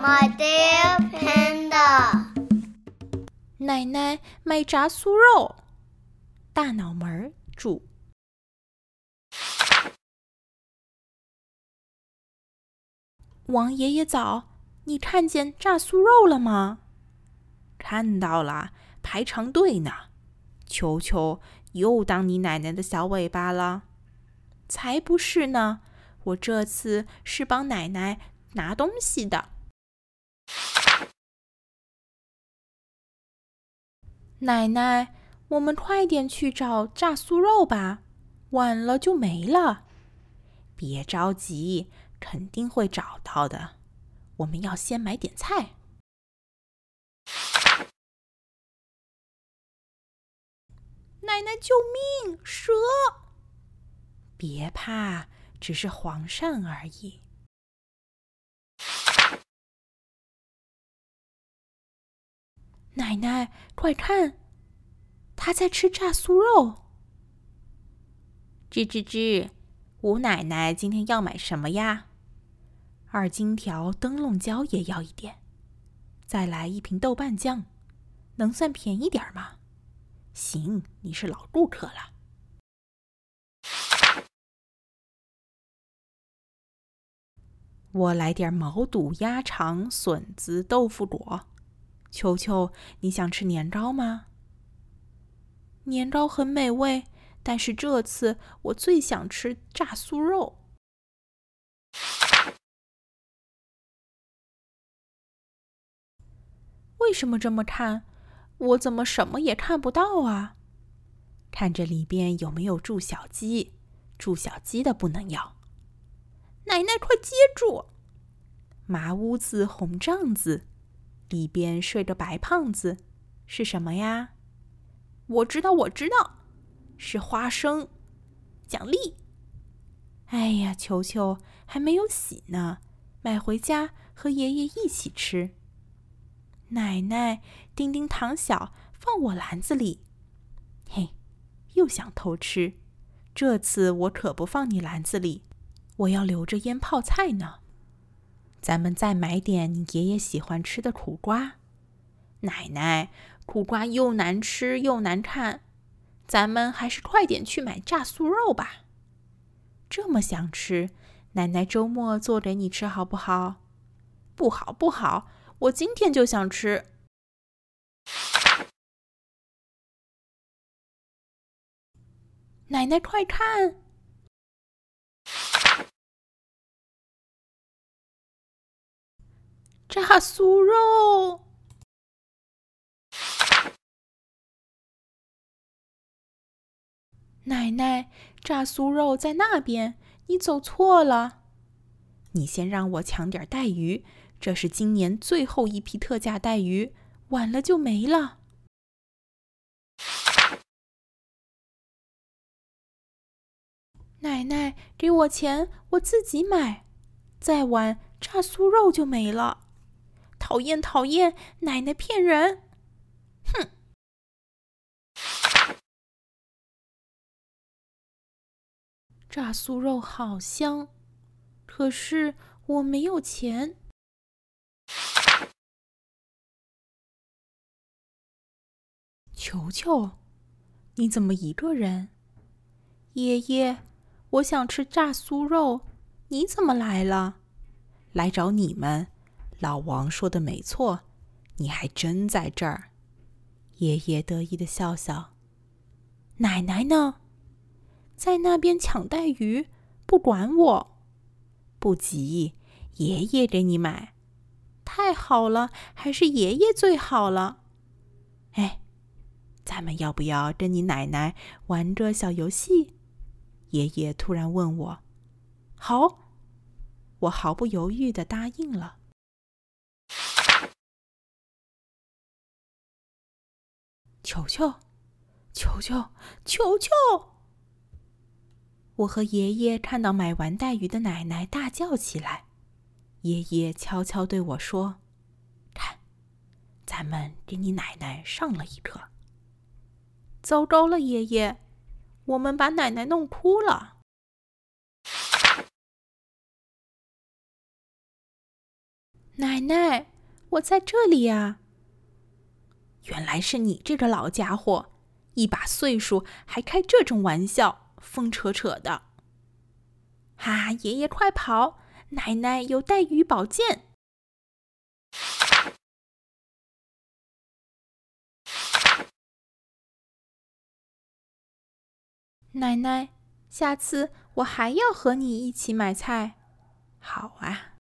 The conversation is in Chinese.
My dear panda，奶奶卖炸酥肉，大脑门儿煮。王爷爷早，你看见炸酥肉了吗？看到了，排长队呢。球球又当你奶奶的小尾巴了？才不是呢，我这次是帮奶奶拿东西的。奶奶，我们快点去找炸酥肉吧，晚了就没了。别着急。肯定会找到的。我们要先买点菜。奶奶，救命！蛇！别怕，只是黄鳝而已。奶奶，快看，他在吃炸酥肉。吱吱吱，吴奶奶今天要买什么呀？二荆条灯笼椒也要一点，再来一瓶豆瓣酱，能算便宜点吗？行，你是老顾客了。我来点毛肚、鸭肠、笋子、豆腐果。球球，你想吃年糕吗？年糕很美味，但是这次我最想吃炸酥肉。为什么这么看？我怎么什么也看不到啊？看这里边有没有住小鸡？住小鸡的不能要。奶奶，快接住！麻屋子红帐子，里边睡着白胖子，是什么呀？我知道，我知道，是花生奖励。哎呀，球球还没有洗呢，买回家和爷爷一起吃。奶奶，丁丁糖小，放我篮子里。嘿，又想偷吃，这次我可不放你篮子里，我要留着腌泡菜呢。咱们再买点你爷爷喜欢吃的苦瓜。奶奶，苦瓜又难吃又难看，咱们还是快点去买炸酥肉吧。这么想吃，奶奶周末做给你吃好不好？不好，不好。我今天就想吃，奶奶快看，炸酥肉！奶奶，炸酥肉在那边，你走错了。你先让我抢点带鱼。这是今年最后一批特价带鱼，晚了就没了。奶奶，给我钱，我自己买。再晚，炸酥肉就没了。讨厌，讨厌！奶奶骗人！哼！炸酥肉好香，可是我没有钱。球球，你怎么一个人？爷爷，我想吃炸酥肉，你怎么来了？来找你们。老王说的没错，你还真在这儿。爷爷得意的笑笑。奶奶呢？在那边抢带鱼，不管我。不急，爷爷给你买。太好了，还是爷爷最好了。哎。咱们要不要跟你奶奶玩个小游戏？爷爷突然问我。好，我毫不犹豫的答应了。球球，球球，球球！我和爷爷看到买完带鱼的奶奶，大叫起来。爷爷悄悄对我说：“看，咱们给你奶奶上了一课。”糟糕了，爷爷，我们把奶奶弄哭了。奶奶，我在这里呀！原来是你这个老家伙，一把岁数还开这种玩笑，疯扯扯的！哈，爷爷快跑！奶奶有带鱼宝剑。奶奶，下次我还要和你一起买菜。好啊。